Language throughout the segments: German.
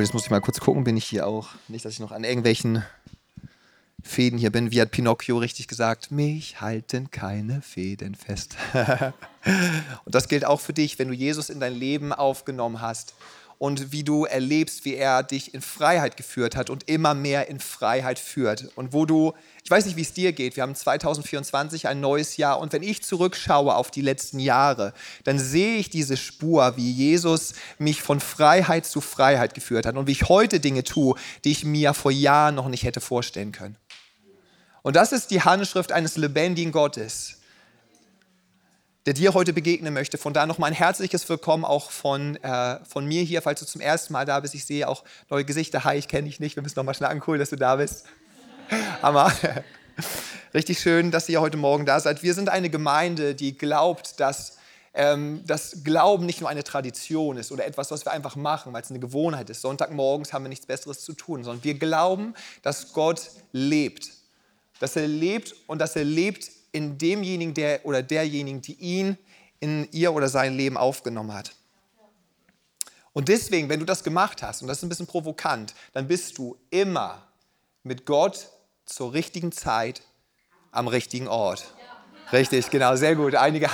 Cool, jetzt muss ich mal kurz gucken, bin ich hier auch. Nicht, dass ich noch an irgendwelchen Fäden hier bin. Wie hat Pinocchio richtig gesagt? Mich halten keine Fäden fest. und das gilt auch für dich, wenn du Jesus in dein Leben aufgenommen hast und wie du erlebst, wie er dich in Freiheit geführt hat und immer mehr in Freiheit führt. Und wo du, ich weiß nicht, wie es dir geht, wir haben 2024 ein neues Jahr und wenn ich zurückschaue auf die letzten Jahre, dann sehe ich diese Spur, wie Jesus mich von Freiheit zu Freiheit geführt hat und wie ich heute Dinge tue, die ich mir vor Jahren noch nicht hätte vorstellen können. Und das ist die Handschrift eines lebendigen Gottes der dir heute begegnen möchte. Von da nochmal ein herzliches Willkommen auch von, äh, von mir hier, falls du zum ersten Mal da bist. Ich sehe auch neue Gesichter. Hi, ich kenne dich nicht. Wir müssen nochmal schnacken. Cool, dass du da bist. Hammer. Richtig schön, dass ihr heute Morgen da seid. Wir sind eine Gemeinde, die glaubt, dass ähm, das Glauben nicht nur eine Tradition ist oder etwas, was wir einfach machen, weil es eine Gewohnheit ist. Sonntagmorgens haben wir nichts Besseres zu tun, sondern wir glauben, dass Gott lebt. Dass er lebt und dass er lebt in demjenigen der, oder derjenigen, die ihn in ihr oder sein Leben aufgenommen hat. Und deswegen, wenn du das gemacht hast, und das ist ein bisschen provokant, dann bist du immer mit Gott zur richtigen Zeit am richtigen Ort. Richtig, genau, sehr gut. Einige,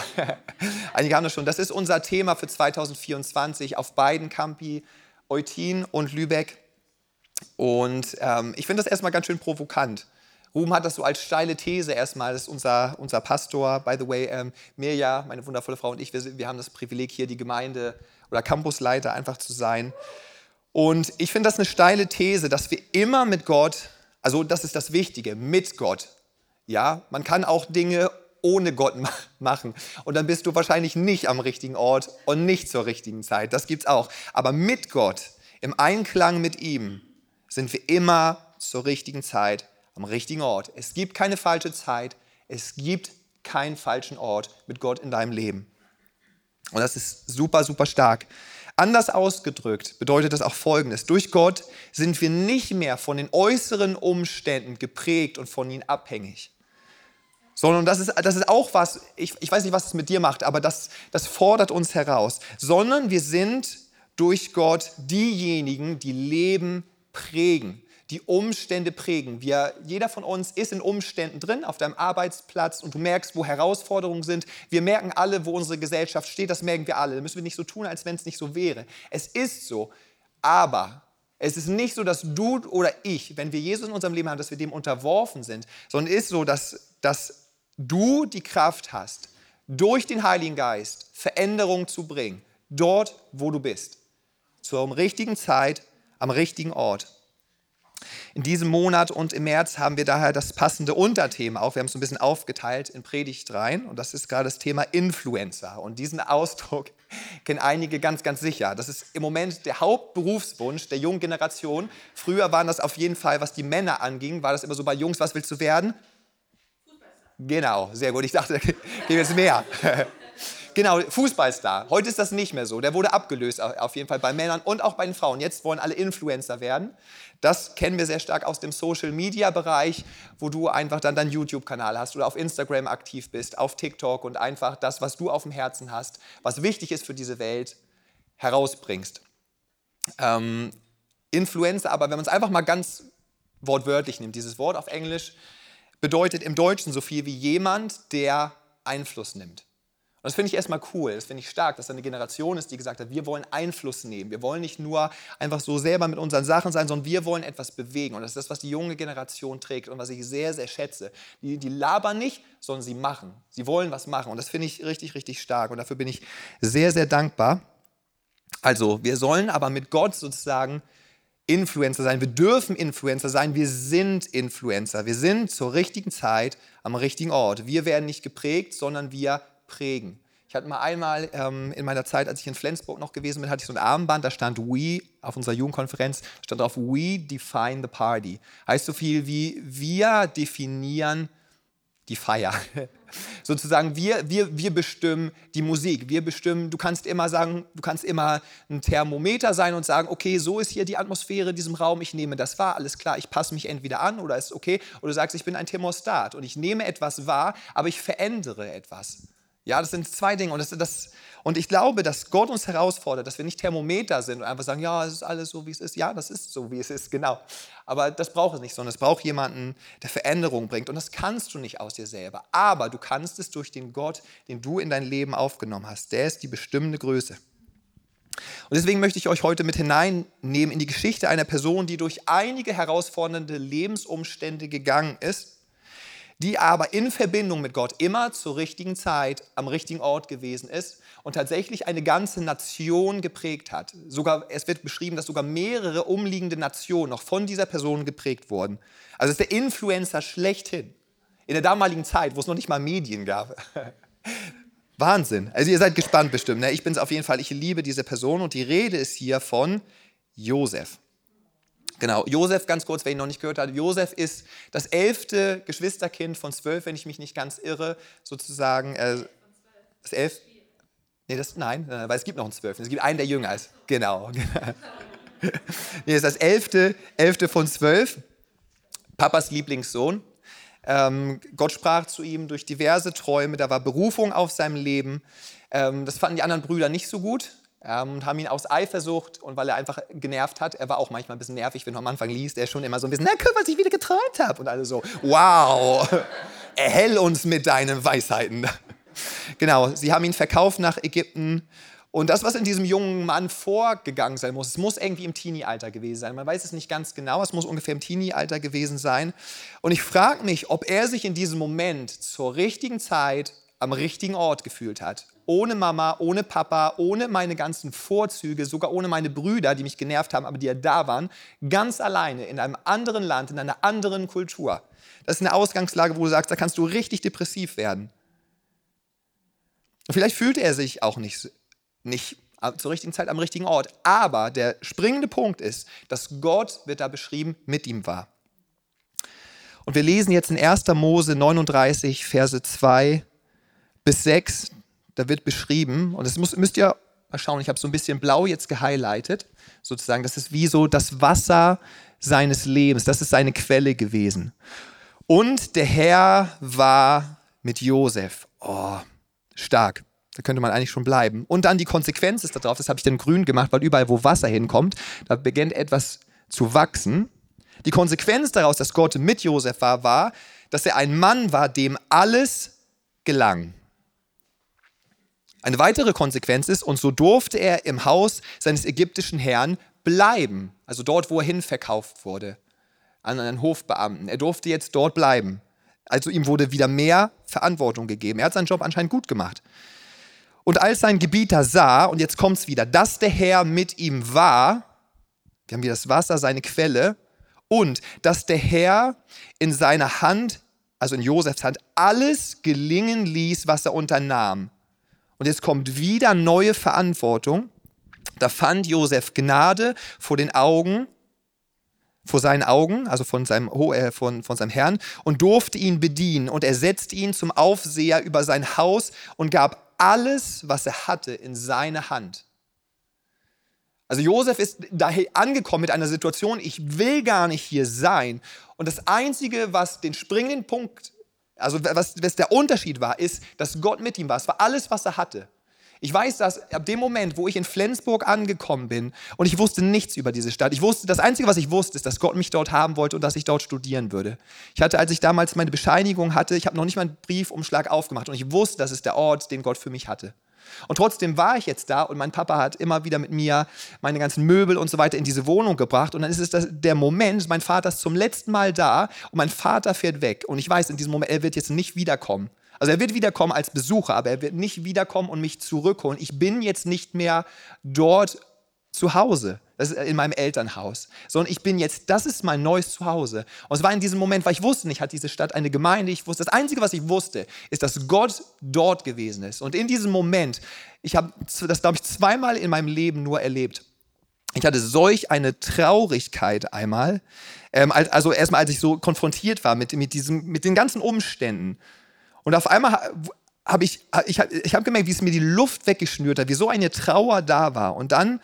einige haben das schon. Das ist unser Thema für 2024 auf beiden Campi, Eutin und Lübeck. Und ähm, ich finde das erstmal ganz schön provokant. Ruben hat das so als steile These erstmal. Das ist unser, unser Pastor, by the way, ähm, Mirja, meine wundervolle Frau und ich, wir, wir haben das Privileg, hier die Gemeinde oder Campusleiter einfach zu sein. Und ich finde das eine steile These, dass wir immer mit Gott, also das ist das Wichtige, mit Gott. Ja, man kann auch Dinge ohne Gott machen. Und dann bist du wahrscheinlich nicht am richtigen Ort und nicht zur richtigen Zeit. Das gibt es auch. Aber mit Gott, im Einklang mit ihm, sind wir immer zur richtigen Zeit am richtigen Ort. Es gibt keine falsche Zeit. Es gibt keinen falschen Ort mit Gott in deinem Leben. Und das ist super, super stark. Anders ausgedrückt bedeutet das auch Folgendes. Durch Gott sind wir nicht mehr von den äußeren Umständen geprägt und von ihnen abhängig. Sondern das ist, das ist auch was, ich, ich weiß nicht, was es mit dir macht, aber das, das fordert uns heraus. Sondern wir sind durch Gott diejenigen, die Leben prägen die Umstände prägen. Wir, jeder von uns ist in Umständen drin, auf deinem Arbeitsplatz und du merkst, wo Herausforderungen sind. Wir merken alle, wo unsere Gesellschaft steht, das merken wir alle. Da müssen wir nicht so tun, als wenn es nicht so wäre. Es ist so, aber es ist nicht so, dass du oder ich, wenn wir Jesus in unserem Leben haben, dass wir dem unterworfen sind, sondern es ist so, dass, dass du die Kraft hast, durch den Heiligen Geist Veränderung zu bringen, dort, wo du bist. Zur richtigen Zeit, am richtigen Ort. In diesem Monat und im März haben wir daher das passende Unterthema auch. Wir haben es ein bisschen aufgeteilt in Predigt rein und das ist gerade das Thema Influencer. Und diesen Ausdruck kennen einige ganz, ganz sicher. Das ist im Moment der Hauptberufswunsch der jungen Generation. Früher waren das auf jeden Fall, was die Männer anging, war das immer so bei Jungs, was willst du werden? Genau, sehr gut. Ich dachte, gehen wir jetzt mehr. Genau, Fußballstar. Heute ist das nicht mehr so. Der wurde abgelöst, auf jeden Fall bei Männern und auch bei den Frauen. Jetzt wollen alle Influencer werden. Das kennen wir sehr stark aus dem Social-Media-Bereich, wo du einfach dann deinen YouTube-Kanal hast oder auf Instagram aktiv bist, auf TikTok und einfach das, was du auf dem Herzen hast, was wichtig ist für diese Welt, herausbringst. Ähm, Influencer, aber wenn man es einfach mal ganz wortwörtlich nimmt, dieses Wort auf Englisch bedeutet im Deutschen so viel wie jemand, der Einfluss nimmt. Das finde ich erstmal cool, das finde ich stark, dass da eine Generation ist, die gesagt hat, wir wollen Einfluss nehmen. Wir wollen nicht nur einfach so selber mit unseren Sachen sein, sondern wir wollen etwas bewegen. Und das ist das, was die junge Generation trägt und was ich sehr, sehr schätze. Die, die labern nicht, sondern sie machen. Sie wollen was machen. Und das finde ich richtig, richtig stark. Und dafür bin ich sehr, sehr dankbar. Also, wir sollen aber mit Gott sozusagen Influencer sein. Wir dürfen Influencer sein. Wir sind Influencer. Wir sind zur richtigen Zeit am richtigen Ort. Wir werden nicht geprägt, sondern wir prägen. Ich hatte mal einmal ähm, in meiner Zeit, als ich in Flensburg noch gewesen bin, hatte ich so ein Armband, da stand We, auf unserer Jugendkonferenz, stand drauf We define the party. Heißt so viel wie wir definieren die Feier. Sozusagen, wir, wir, wir bestimmen die Musik. Wir bestimmen, du kannst immer sagen, du kannst immer ein Thermometer sein und sagen, okay, so ist hier die Atmosphäre in diesem Raum, ich nehme das wahr, alles klar, ich passe mich entweder an oder ist okay. Oder du sagst, ich bin ein Thermostat und ich nehme etwas wahr, aber ich verändere etwas. Ja, das sind zwei Dinge. Und, das, das, und ich glaube, dass Gott uns herausfordert, dass wir nicht Thermometer sind und einfach sagen, ja, es ist alles so, wie es ist. Ja, das ist so, wie es ist, genau. Aber das braucht es nicht, sondern es braucht jemanden, der Veränderung bringt. Und das kannst du nicht aus dir selber. Aber du kannst es durch den Gott, den du in dein Leben aufgenommen hast. Der ist die bestimmende Größe. Und deswegen möchte ich euch heute mit hineinnehmen in die Geschichte einer Person, die durch einige herausfordernde Lebensumstände gegangen ist die aber in Verbindung mit Gott immer zur richtigen Zeit am richtigen Ort gewesen ist und tatsächlich eine ganze Nation geprägt hat. Sogar, es wird beschrieben, dass sogar mehrere umliegende Nationen noch von dieser Person geprägt wurden. Also ist der Influencer schlechthin. In der damaligen Zeit, wo es noch nicht mal Medien gab. Wahnsinn. Also ihr seid gespannt bestimmt. Ne? Ich bin es auf jeden Fall. Ich liebe diese Person und die Rede ist hier von Josef. Genau, Josef, ganz kurz, wer ihn noch nicht gehört hat. Josef ist das elfte Geschwisterkind von zwölf, wenn ich mich nicht ganz irre, sozusagen. Äh, das elf? Nee, das, nein, weil es gibt noch einen zwölften. Es gibt einen, der jünger ist. Genau. nee, ist das elfte, elfte von zwölf. Papas Lieblingssohn. Ähm, Gott sprach zu ihm durch diverse Träume, da war Berufung auf seinem Leben. Ähm, das fanden die anderen Brüder nicht so gut und haben ihn aus Eifersucht und weil er einfach genervt hat, er war auch manchmal ein bisschen nervig, wenn du am Anfang liest, er schon immer so ein bisschen, na guck, was ich wieder geträumt habe und alle so, wow, erhell uns mit deinen Weisheiten. genau, sie haben ihn verkauft nach Ägypten und das, was in diesem jungen Mann vorgegangen sein muss, es muss irgendwie im Teenie-Alter gewesen sein. Man weiß es nicht ganz genau, es muss ungefähr im Teenie-Alter gewesen sein. Und ich frage mich, ob er sich in diesem Moment zur richtigen Zeit am richtigen Ort gefühlt hat ohne Mama, ohne Papa, ohne meine ganzen Vorzüge, sogar ohne meine Brüder, die mich genervt haben, aber die ja da waren, ganz alleine in einem anderen Land, in einer anderen Kultur. Das ist eine Ausgangslage, wo du sagst, da kannst du richtig depressiv werden. Und vielleicht fühlte er sich auch nicht, nicht zur richtigen Zeit am richtigen Ort. Aber der springende Punkt ist, dass Gott, wird da beschrieben, mit ihm war. Und wir lesen jetzt in 1. Mose 39, Verse 2 bis 6 da wird beschrieben, und das muss, müsst ihr mal schauen, ich habe so ein bisschen blau jetzt gehighlightet, sozusagen, das ist wie so das Wasser seines Lebens, das ist seine Quelle gewesen. Und der Herr war mit Josef. Oh, stark. Da könnte man eigentlich schon bleiben. Und dann die Konsequenz ist darauf, das habe ich dann grün gemacht, weil überall, wo Wasser hinkommt, da beginnt etwas zu wachsen. Die Konsequenz daraus, dass Gott mit Josef war, war, dass er ein Mann war, dem alles gelang. Eine weitere Konsequenz ist, und so durfte er im Haus seines ägyptischen Herrn bleiben, also dort, wo er hin verkauft wurde, an einen Hofbeamten. Er durfte jetzt dort bleiben. Also ihm wurde wieder mehr Verantwortung gegeben. Er hat seinen Job anscheinend gut gemacht. Und als sein Gebieter sah, und jetzt kommt es wieder, dass der Herr mit ihm war, wir haben hier das Wasser, seine Quelle, und dass der Herr in seiner Hand, also in Josefs Hand, alles gelingen ließ, was er unternahm. Und jetzt kommt wieder neue Verantwortung. Da fand Josef Gnade vor den Augen, vor seinen Augen, also von seinem, äh, von, von seinem Herrn, und durfte ihn bedienen. Und er setzte ihn zum Aufseher über sein Haus und gab alles, was er hatte, in seine Hand. Also Josef ist daher angekommen mit einer Situation, ich will gar nicht hier sein. Und das Einzige, was den springenden Punkt also was, was der Unterschied war, ist, dass Gott mit ihm war. Es war alles, was er hatte. Ich weiß, dass ab dem Moment, wo ich in Flensburg angekommen bin und ich wusste nichts über diese Stadt, ich wusste, das Einzige, was ich wusste, ist, dass Gott mich dort haben wollte und dass ich dort studieren würde. Ich hatte, als ich damals meine Bescheinigung hatte, ich habe noch nicht mal einen Briefumschlag aufgemacht und ich wusste, das ist der Ort, den Gott für mich hatte. Und trotzdem war ich jetzt da und mein Papa hat immer wieder mit mir meine ganzen Möbel und so weiter in diese Wohnung gebracht. Und dann ist es das, der Moment, mein Vater ist zum letzten Mal da und mein Vater fährt weg. Und ich weiß in diesem Moment, er wird jetzt nicht wiederkommen. Also er wird wiederkommen als Besucher, aber er wird nicht wiederkommen und mich zurückholen. Ich bin jetzt nicht mehr dort zu Hause. Das ist in meinem Elternhaus. Sondern ich bin jetzt, das ist mein neues Zuhause. Und es war in diesem Moment, weil ich wusste nicht, hat diese Stadt eine Gemeinde. Ich wusste, das Einzige, was ich wusste, ist, dass Gott dort gewesen ist. Und in diesem Moment, ich habe das, glaube ich, zweimal in meinem Leben nur erlebt. Ich hatte solch eine Traurigkeit einmal. Ähm, also erstmal, als ich so konfrontiert war mit, mit, diesem, mit den ganzen Umständen. Und auf einmal habe ich, ich, ich habe gemerkt, wie es mir die Luft weggeschnürt hat, wie so eine Trauer da war. Und dann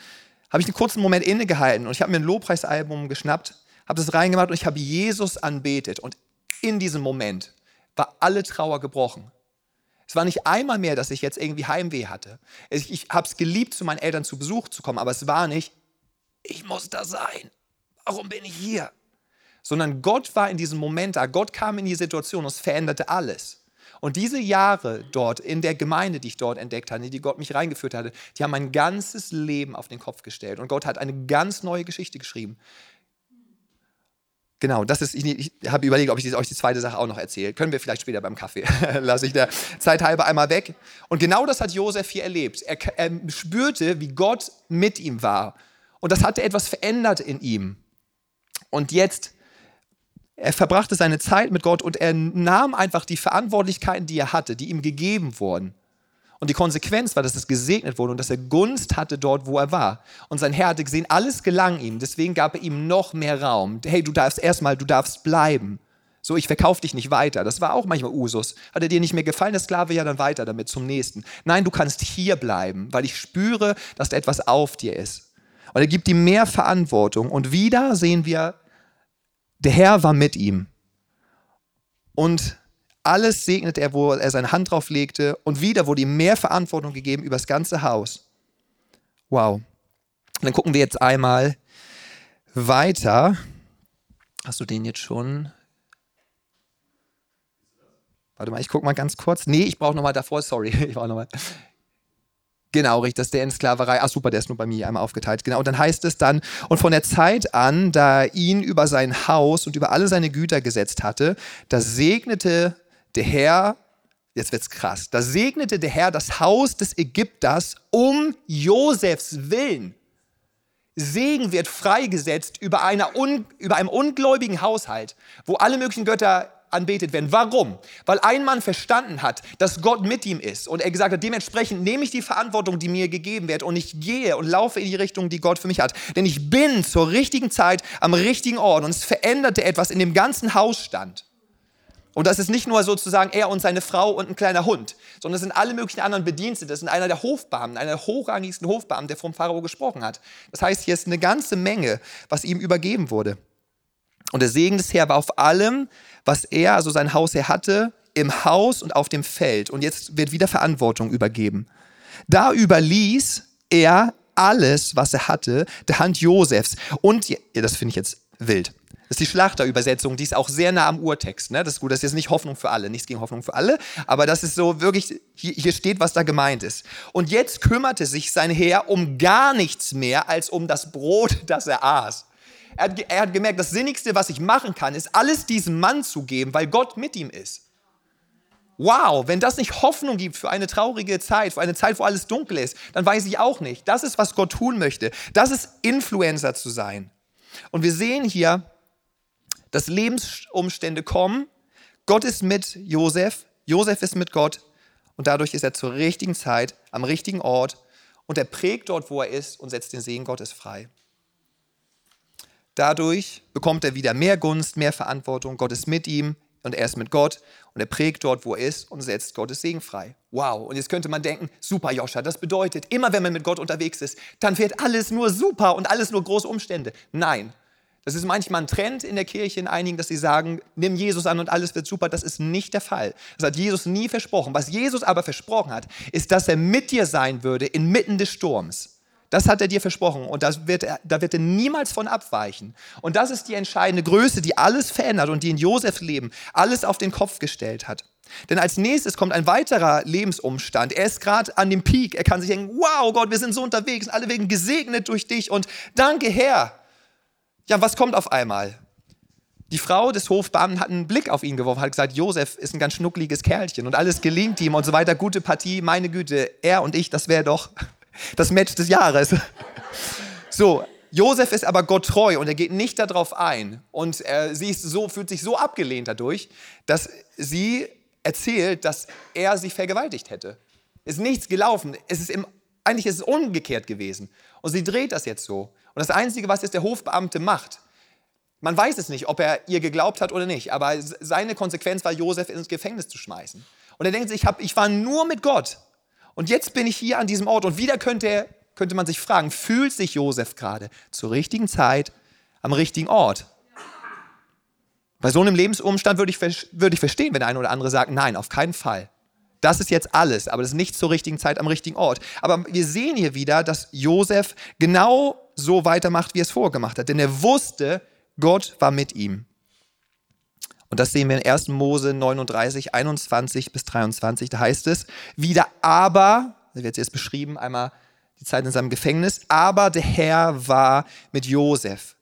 habe ich einen kurzen Moment innegehalten und ich habe mir ein Lobpreisalbum geschnappt, habe das reingemacht und ich habe Jesus anbetet. Und in diesem Moment war alle Trauer gebrochen. Es war nicht einmal mehr, dass ich jetzt irgendwie Heimweh hatte. Ich, ich habe es geliebt, zu meinen Eltern zu Besuch zu kommen, aber es war nicht, ich muss da sein. Warum bin ich hier? Sondern Gott war in diesem Moment da. Gott kam in die Situation und es veränderte alles. Und diese Jahre dort in der Gemeinde, die ich dort entdeckt hatte, die Gott mich reingeführt hatte, die haben mein ganzes Leben auf den Kopf gestellt. Und Gott hat eine ganz neue Geschichte geschrieben. Genau, das ist, ich, ich habe überlegt, ob ich euch die zweite Sache auch noch erzähle. Können wir vielleicht später beim Kaffee. Lasse ich der Zeit halber einmal weg. Und genau das hat Josef hier erlebt. Er, er spürte, wie Gott mit ihm war. Und das hatte etwas verändert in ihm. Und jetzt er verbrachte seine Zeit mit Gott und er nahm einfach die Verantwortlichkeiten, die er hatte, die ihm gegeben wurden. Und die Konsequenz war, dass es gesegnet wurde und dass er Gunst hatte dort, wo er war. Und sein Herr hatte gesehen, alles gelang ihm. Deswegen gab er ihm noch mehr Raum. Hey, du darfst erstmal, du darfst bleiben. So, ich verkaufe dich nicht weiter. Das war auch manchmal Usus. Hat er dir nicht mehr gefallen, der Sklave, ja dann weiter damit zum nächsten. Nein, du kannst hier bleiben, weil ich spüre, dass da etwas auf dir ist. Und er gibt ihm mehr Verantwortung. Und wieder sehen wir der Herr war mit ihm. Und alles segnete er, wo er seine Hand drauf legte. Und wieder wurde ihm mehr Verantwortung gegeben über das ganze Haus. Wow. Dann gucken wir jetzt einmal weiter. Hast du den jetzt schon? Warte mal, ich gucke mal ganz kurz. Nee, ich brauche nochmal davor, sorry. Ich brauche nochmal. Genau, richtig, das ist der in Sklaverei. Ach super, der ist nur bei mir einmal aufgeteilt. Genau, und dann heißt es dann, und von der Zeit an, da ihn über sein Haus und über alle seine Güter gesetzt hatte, da segnete der Herr, jetzt wird's krass, da segnete der Herr das Haus des Ägypters um Josefs Willen. Segen wird freigesetzt über, einer un, über einem ungläubigen Haushalt, wo alle möglichen Götter anbetet werden. Warum? Weil ein Mann verstanden hat, dass Gott mit ihm ist und er gesagt hat, dementsprechend nehme ich die Verantwortung, die mir gegeben wird und ich gehe und laufe in die Richtung, die Gott für mich hat. Denn ich bin zur richtigen Zeit am richtigen Ort und es veränderte etwas in dem ganzen Hausstand. Und das ist nicht nur sozusagen er und seine Frau und ein kleiner Hund, sondern es sind alle möglichen anderen Bedienstete. Das sind einer der Hofbeamten, einer der hochrangigsten Hofbeamten, der vom Pharao gesprochen hat. Das heißt, hier ist eine ganze Menge, was ihm übergeben wurde. Und der Segen des Herrn war auf allem, was er, also sein Hausherr hatte, im Haus und auf dem Feld. Und jetzt wird wieder Verantwortung übergeben. Da überließ er alles, was er hatte, der Hand Josefs. Und, das finde ich jetzt wild. Das ist die Schlachterübersetzung, die ist auch sehr nah am Urtext. Ne? Das ist gut, das ist jetzt nicht Hoffnung für alle, nichts gegen Hoffnung für alle, aber das ist so wirklich, hier, hier steht, was da gemeint ist. Und jetzt kümmerte sich sein Herr um gar nichts mehr als um das Brot, das er aß. Er hat, er hat gemerkt, das Sinnigste, was ich machen kann, ist alles diesem Mann zu geben, weil Gott mit ihm ist. Wow, wenn das nicht Hoffnung gibt für eine traurige Zeit, für eine Zeit, wo alles dunkel ist, dann weiß ich auch nicht. Das ist, was Gott tun möchte. Das ist Influencer zu sein. Und wir sehen hier, dass Lebensumstände kommen. Gott ist mit Josef, Josef ist mit Gott und dadurch ist er zur richtigen Zeit am richtigen Ort und er prägt dort, wo er ist und setzt den Segen Gottes frei. Dadurch bekommt er wieder mehr Gunst, mehr Verantwortung. Gott ist mit ihm und er ist mit Gott und er prägt dort, wo er ist und setzt Gottes Segen frei. Wow. Und jetzt könnte man denken, super Joscha, das bedeutet, immer wenn man mit Gott unterwegs ist, dann wird alles nur super und alles nur große Umstände. Nein. Das ist manchmal ein Trend in der Kirche in einigen, dass sie sagen, nimm Jesus an und alles wird super. Das ist nicht der Fall. Das hat Jesus nie versprochen. Was Jesus aber versprochen hat, ist, dass er mit dir sein würde inmitten des Sturms. Das hat er dir versprochen und das wird er, da wird er niemals von abweichen. Und das ist die entscheidende Größe, die alles verändert und die in Josefs Leben alles auf den Kopf gestellt hat. Denn als nächstes kommt ein weiterer Lebensumstand. Er ist gerade an dem Peak. Er kann sich denken, wow Gott, wir sind so unterwegs, alle wegen gesegnet durch dich und danke Herr. Ja, was kommt auf einmal? Die Frau des Hofbeamten hat einen Blick auf ihn geworfen, hat gesagt, Josef ist ein ganz schnuckliges Kerlchen und alles gelingt ihm und so weiter. Gute Partie, meine Güte, er und ich, das wäre doch das Match des Jahres. So, Josef ist aber Gott treu und er geht nicht darauf ein. Und er, sie ist so, fühlt sich so abgelehnt dadurch, dass sie erzählt, dass er sie vergewaltigt hätte. Ist nichts gelaufen. Es ist im, eigentlich ist es umgekehrt gewesen. Und sie dreht das jetzt so. Und das Einzige, was jetzt der Hofbeamte macht, man weiß es nicht, ob er ihr geglaubt hat oder nicht, aber seine Konsequenz war, Josef ins Gefängnis zu schmeißen. Und er denkt sich, ich, hab, ich war nur mit Gott. Und jetzt bin ich hier an diesem Ort und wieder könnte, könnte man sich fragen, fühlt sich Josef gerade zur richtigen Zeit am richtigen Ort? Bei so einem Lebensumstand würde ich, würde ich verstehen, wenn der eine oder andere sagt, nein, auf keinen Fall. Das ist jetzt alles, aber das ist nicht zur richtigen Zeit am richtigen Ort. Aber wir sehen hier wieder, dass Josef genau so weitermacht, wie er es vorgemacht hat. Denn er wusste, Gott war mit ihm. Und das sehen wir in 1. Mose 39, 21 bis 23. Da heißt es, wieder aber, das wird jetzt beschrieben, einmal die Zeit in seinem Gefängnis, aber der Herr war mit Josef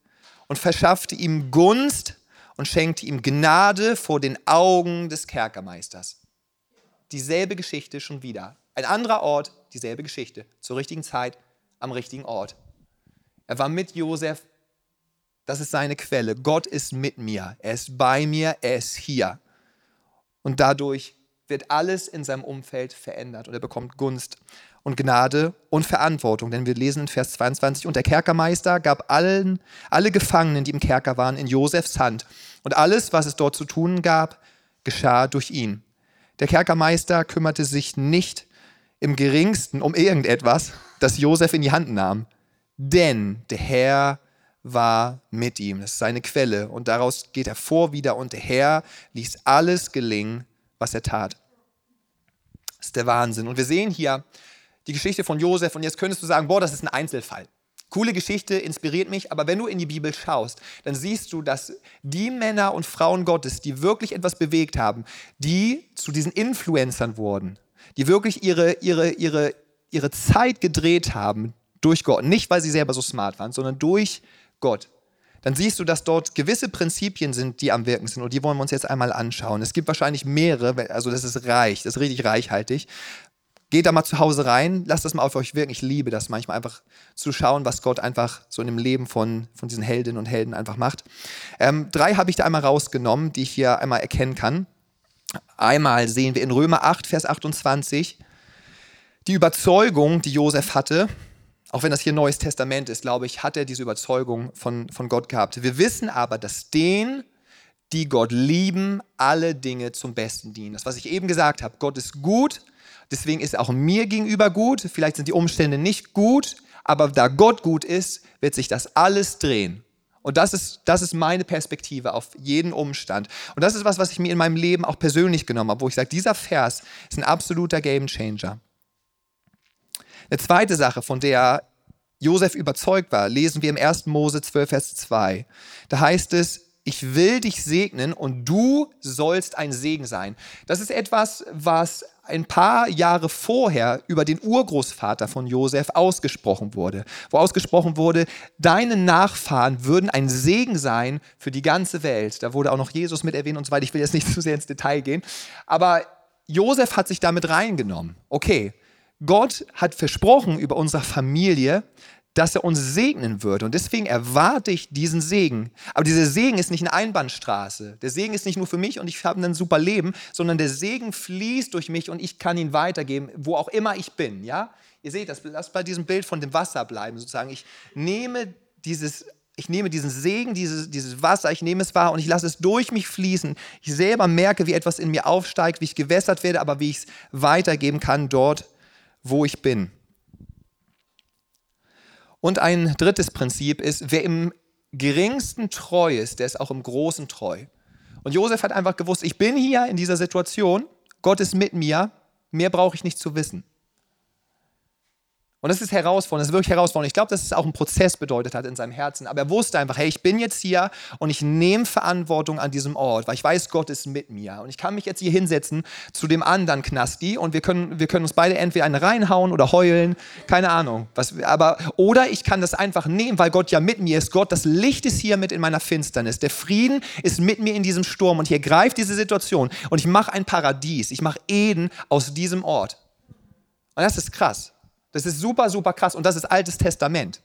und verschaffte ihm Gunst und schenkte ihm Gnade vor den Augen des Kerkermeisters. Dieselbe Geschichte schon wieder. Ein anderer Ort, dieselbe Geschichte, zur richtigen Zeit, am richtigen Ort. Er war mit Josef das ist seine Quelle. Gott ist mit mir. Er ist bei mir. Er ist hier. Und dadurch wird alles in seinem Umfeld verändert und er bekommt Gunst und Gnade und Verantwortung. Denn wir lesen in Vers 22, und der Kerkermeister gab allen, alle Gefangenen, die im Kerker waren, in Josefs Hand. Und alles, was es dort zu tun gab, geschah durch ihn. Der Kerkermeister kümmerte sich nicht im geringsten um irgendetwas, das Josef in die Hand nahm. Denn der Herr war mit ihm. Das ist seine Quelle. Und daraus geht er vor wieder und der Herr ließ alles gelingen, was er tat. Das ist der Wahnsinn. Und wir sehen hier die Geschichte von Josef und jetzt könntest du sagen, boah, das ist ein Einzelfall. Coole Geschichte, inspiriert mich, aber wenn du in die Bibel schaust, dann siehst du, dass die Männer und Frauen Gottes, die wirklich etwas bewegt haben, die zu diesen Influencern wurden, die wirklich ihre, ihre, ihre, ihre Zeit gedreht haben durch Gott, nicht weil sie selber so smart waren, sondern durch Gott, dann siehst du, dass dort gewisse Prinzipien sind, die am Wirken sind. Und die wollen wir uns jetzt einmal anschauen. Es gibt wahrscheinlich mehrere, also das ist reich, das ist richtig reichhaltig. Geht da mal zu Hause rein, lasst das mal auf euch wirken. Ich liebe das manchmal einfach zu schauen, was Gott einfach so in dem Leben von, von diesen Heldinnen und Helden einfach macht. Ähm, drei habe ich da einmal rausgenommen, die ich hier einmal erkennen kann. Einmal sehen wir in Römer 8, Vers 28 die Überzeugung, die Josef hatte, auch wenn das hier Neues Testament ist, glaube ich, hat er diese Überzeugung von, von Gott gehabt. Wir wissen aber, dass denen, die Gott lieben, alle Dinge zum Besten dienen. Das, was ich eben gesagt habe, Gott ist gut, deswegen ist er auch mir gegenüber gut. Vielleicht sind die Umstände nicht gut, aber da Gott gut ist, wird sich das alles drehen. Und das ist, das ist meine Perspektive auf jeden Umstand. Und das ist was, was ich mir in meinem Leben auch persönlich genommen habe, wo ich sage, dieser Vers ist ein absoluter Gamechanger. Eine zweite Sache, von der Josef überzeugt war, lesen wir im 1. Mose 12, Vers 2. Da heißt es, ich will dich segnen und du sollst ein Segen sein. Das ist etwas, was ein paar Jahre vorher über den Urgroßvater von Josef ausgesprochen wurde, wo ausgesprochen wurde, deine Nachfahren würden ein Segen sein für die ganze Welt. Da wurde auch noch Jesus mit erwähnt und so weiter. Ich will jetzt nicht zu sehr ins Detail gehen, aber Josef hat sich damit reingenommen. Okay, Gott hat versprochen über unsere Familie, dass er uns segnen wird. Und deswegen erwarte ich diesen Segen. Aber dieser Segen ist nicht eine Einbahnstraße. Der Segen ist nicht nur für mich und ich habe ein super Leben, sondern der Segen fließt durch mich und ich kann ihn weitergeben, wo auch immer ich bin. Ja? Ihr seht das, lasst bei diesem Bild von dem Wasser bleiben, sozusagen. Ich nehme dieses ich nehme diesen Segen, dieses, dieses Wasser, ich nehme es wahr und ich lasse es durch mich fließen. Ich selber merke, wie etwas in mir aufsteigt, wie ich gewässert werde, aber wie ich es weitergeben kann dort, wo ich bin. Und ein drittes Prinzip ist, wer im geringsten treu ist, der ist auch im Großen treu. Und Josef hat einfach gewusst, ich bin hier in dieser Situation, Gott ist mit mir, mehr brauche ich nicht zu wissen. Und das ist herausfordernd, das ist wirklich herausfordernd. Ich glaube, dass es auch einen Prozess bedeutet hat in seinem Herzen. Aber er wusste einfach, hey, ich bin jetzt hier und ich nehme Verantwortung an diesem Ort, weil ich weiß, Gott ist mit mir. Und ich kann mich jetzt hier hinsetzen zu dem anderen Knasti und wir können, wir können uns beide entweder einen reinhauen oder heulen, keine Ahnung. Was, aber, oder ich kann das einfach nehmen, weil Gott ja mit mir ist. Gott, das Licht ist hier mit in meiner Finsternis. Der Frieden ist mit mir in diesem Sturm und hier greift diese Situation und ich mache ein Paradies. Ich mache Eden aus diesem Ort. Und das ist krass. Das ist super, super krass und das ist Altes Testament.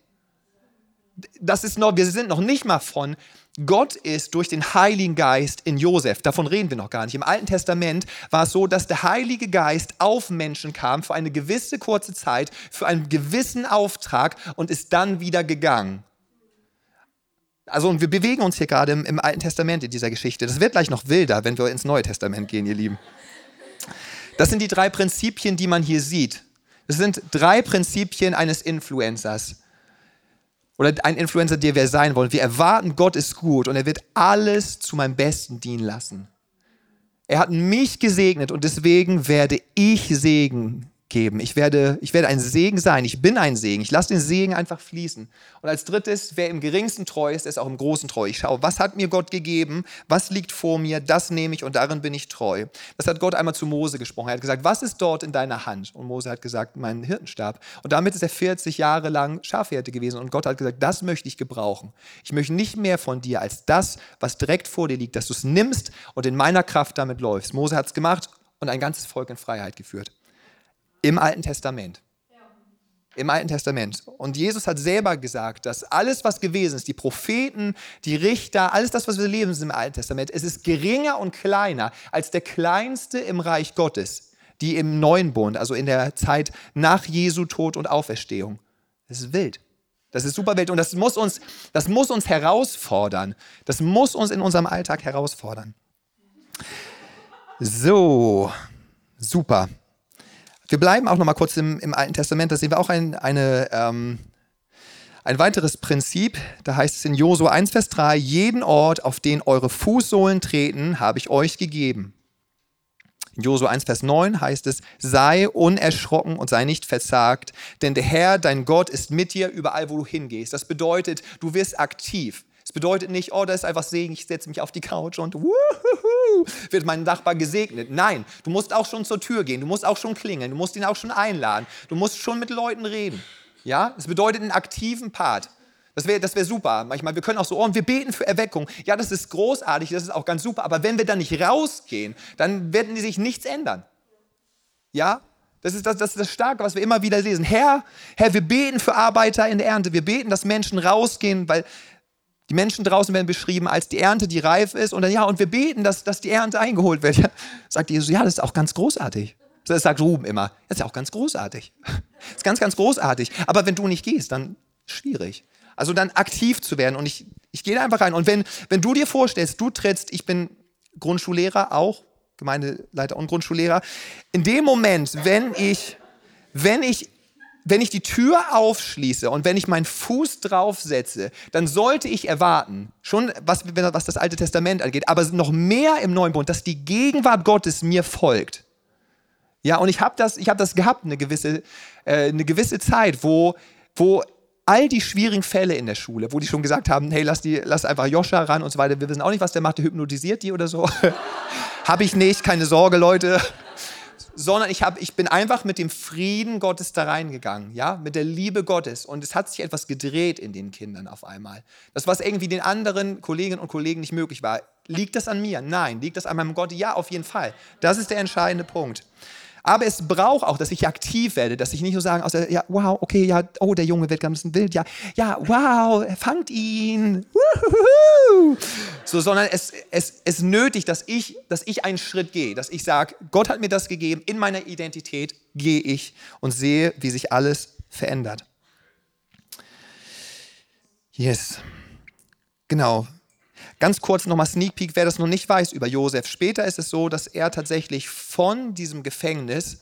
Das ist noch, wir sind noch nicht mal von, Gott ist durch den Heiligen Geist in Josef, davon reden wir noch gar nicht. Im Alten Testament war es so, dass der Heilige Geist auf Menschen kam für eine gewisse kurze Zeit, für einen gewissen Auftrag und ist dann wieder gegangen. Also und wir bewegen uns hier gerade im, im Alten Testament in dieser Geschichte. Das wird gleich noch wilder, wenn wir ins Neue Testament gehen, ihr Lieben. Das sind die drei Prinzipien, die man hier sieht. Das sind drei Prinzipien eines Influencers. Oder ein Influencer, der wir sein wollen. Wir erwarten, Gott ist gut und er wird alles zu meinem Besten dienen lassen. Er hat mich gesegnet und deswegen werde ich Segen geben. Ich werde, ich werde ein Segen sein. Ich bin ein Segen. Ich lasse den Segen einfach fließen. Und als drittes, wer im geringsten treu ist, ist auch im großen treu. Ich schaue, was hat mir Gott gegeben? Was liegt vor mir? Das nehme ich und darin bin ich treu. Das hat Gott einmal zu Mose gesprochen. Er hat gesagt, was ist dort in deiner Hand? Und Mose hat gesagt, mein Hirtenstab. Und damit ist er 40 Jahre lang Schafhirte gewesen. Und Gott hat gesagt, das möchte ich gebrauchen. Ich möchte nicht mehr von dir als das, was direkt vor dir liegt, dass du es nimmst und in meiner Kraft damit läufst. Mose hat es gemacht und ein ganzes Volk in Freiheit geführt. Im Alten Testament. Im Alten Testament. Und Jesus hat selber gesagt, dass alles, was gewesen ist, die Propheten, die Richter, alles das, was wir leben, ist im Alten Testament, es ist geringer und kleiner als der kleinste im Reich Gottes, die im Neuen Bund, also in der Zeit nach Jesu Tod und Auferstehung. Das ist wild. Das ist super wild und das muss uns, das muss uns herausfordern. Das muss uns in unserem Alltag herausfordern. So, super. Wir bleiben auch noch mal kurz im, im Alten Testament. Da sehen wir auch ein, eine, ähm, ein weiteres Prinzip. Da heißt es in Josua 1, Vers 3, jeden Ort, auf den eure Fußsohlen treten, habe ich euch gegeben. In Josua 1, Vers 9 heißt es, sei unerschrocken und sei nicht verzagt, denn der Herr, dein Gott, ist mit dir überall, wo du hingehst. Das bedeutet, du wirst aktiv. Es bedeutet nicht, oh, da ist einfach Segen, ich setze mich auf die Couch und wuhuhu, wird mein Nachbar gesegnet. Nein, du musst auch schon zur Tür gehen, du musst auch schon klingeln, du musst ihn auch schon einladen, du musst schon mit Leuten reden. Ja, es bedeutet einen aktiven Part. Das wäre das wär super. Manchmal, wir können auch so, oh, und wir beten für Erweckung. Ja, das ist großartig, das ist auch ganz super. Aber wenn wir dann nicht rausgehen, dann werden sich nichts ändern. Ja, das ist das, das ist das Starke, was wir immer wieder lesen. Herr, Herr, wir beten für Arbeiter in der Ernte. Wir beten, dass Menschen rausgehen, weil die Menschen draußen werden beschrieben als die Ernte, die reif ist. Und dann, ja, und wir beten, dass, dass die Ernte eingeholt wird. Ja, sagt Jesus, ja, das ist auch ganz großartig. Das sagt Ruben immer. Das ist auch ganz großartig. Das ist ganz, ganz großartig. Aber wenn du nicht gehst, dann schwierig. Also dann aktiv zu werden. Und ich, ich gehe da einfach rein. Und wenn, wenn du dir vorstellst, du trittst, ich bin Grundschullehrer auch, Gemeindeleiter und Grundschullehrer. In dem Moment, wenn ich, wenn ich wenn ich die Tür aufschließe und wenn ich meinen Fuß draufsetze, dann sollte ich erwarten, schon was, was das Alte Testament angeht, aber noch mehr im Neuen Bund, dass die Gegenwart Gottes mir folgt. Ja, und ich habe das, hab das gehabt, eine gewisse, äh, eine gewisse Zeit, wo, wo all die schwierigen Fälle in der Schule, wo die schon gesagt haben, hey, lass, die, lass einfach Joscha ran und so weiter, wir wissen auch nicht, was der macht, der hypnotisiert die oder so. habe ich nicht, keine Sorge, Leute sondern ich, hab, ich bin einfach mit dem Frieden Gottes da reingegangen, ja, mit der Liebe Gottes. Und es hat sich etwas gedreht in den Kindern auf einmal. Das, was irgendwie den anderen Kolleginnen und Kollegen nicht möglich war. Liegt das an mir? Nein. Liegt das an meinem Gott? Ja, auf jeden Fall. Das ist der entscheidende Punkt. Aber es braucht auch, dass ich aktiv werde, dass ich nicht nur sagen, also, ja, wow, okay, ja, oh, der Junge wird ganz wild, ja, ja, wow, fangt ihn, Wuhuhu. so, sondern es, es, es nötigt, dass ich, dass ich einen Schritt gehe, dass ich sage, Gott hat mir das gegeben, in meiner Identität gehe ich und sehe, wie sich alles verändert. Yes. Genau. Ganz kurz nochmal Sneak Peek, wer das noch nicht weiß über Josef. Später ist es so, dass er tatsächlich von diesem Gefängnis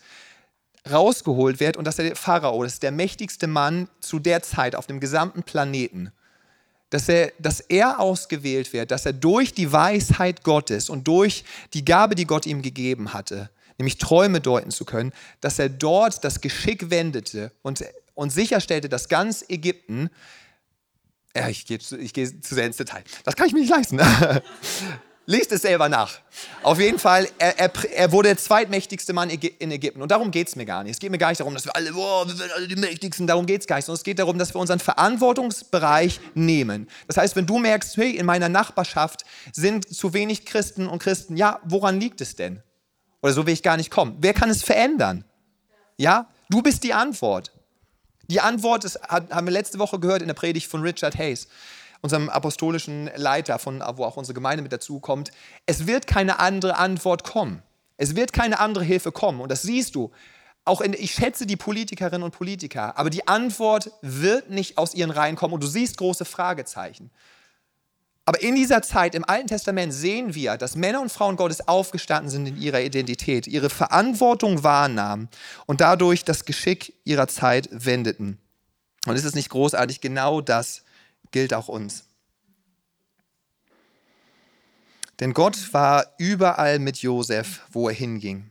rausgeholt wird und dass der Pharao, das ist der mächtigste Mann zu der Zeit auf dem gesamten Planeten, dass er, dass er ausgewählt wird, dass er durch die Weisheit Gottes und durch die Gabe, die Gott ihm gegeben hatte, nämlich Träume deuten zu können, dass er dort das Geschick wendete und, und sicherstellte, dass ganz Ägypten ja, ich gehe geh zu sehr ins Detail. Das kann ich mir nicht leisten. Lest es selber nach. Auf jeden Fall, er, er, er wurde der zweitmächtigste Mann in Ägypten. Und darum geht es mir gar nicht. Es geht mir gar nicht darum, dass wir alle, oh, wir sind alle die Mächtigsten. Darum geht es gar nicht. Sondern es geht darum, dass wir unseren Verantwortungsbereich nehmen. Das heißt, wenn du merkst, hey, in meiner Nachbarschaft sind zu wenig Christen und Christen, ja, woran liegt es denn? Oder so will ich gar nicht kommen. Wer kann es verändern? Ja, du bist die Antwort. Die Antwort ist, haben wir letzte Woche gehört in der Predigt von Richard Hayes, unserem apostolischen Leiter, von, wo auch unsere Gemeinde mit dazu kommt. Es wird keine andere Antwort kommen. Es wird keine andere Hilfe kommen. Und das siehst du. Auch in, ich schätze die Politikerinnen und Politiker, aber die Antwort wird nicht aus ihren Reihen kommen und du siehst große Fragezeichen. Aber in dieser Zeit im Alten Testament sehen wir, dass Männer und Frauen Gottes aufgestanden sind in ihrer Identität, ihre Verantwortung wahrnahmen und dadurch das Geschick ihrer Zeit wendeten. Und ist es nicht großartig? Genau das gilt auch uns. Denn Gott war überall mit Josef, wo er hinging.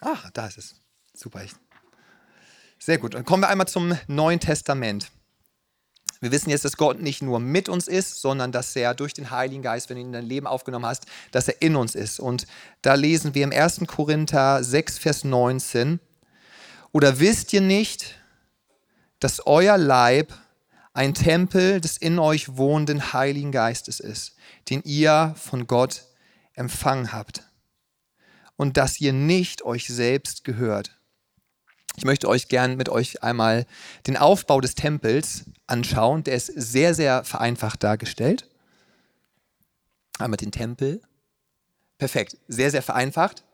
Ah, da ist es. Super. Sehr gut. Dann kommen wir einmal zum Neuen Testament. Wir wissen jetzt, dass Gott nicht nur mit uns ist, sondern dass er durch den Heiligen Geist, wenn du ihn in dein Leben aufgenommen hast, dass er in uns ist. Und da lesen wir im 1. Korinther 6, Vers 19. Oder wisst ihr nicht, dass euer Leib ein Tempel des in euch wohnenden Heiligen Geistes ist, den ihr von Gott empfangen habt? Und dass ihr nicht euch selbst gehört. Ich möchte euch gern mit euch einmal den Aufbau des Tempels anschauen. Der ist sehr, sehr vereinfacht dargestellt. Einmal den Tempel. Perfekt, sehr, sehr vereinfacht.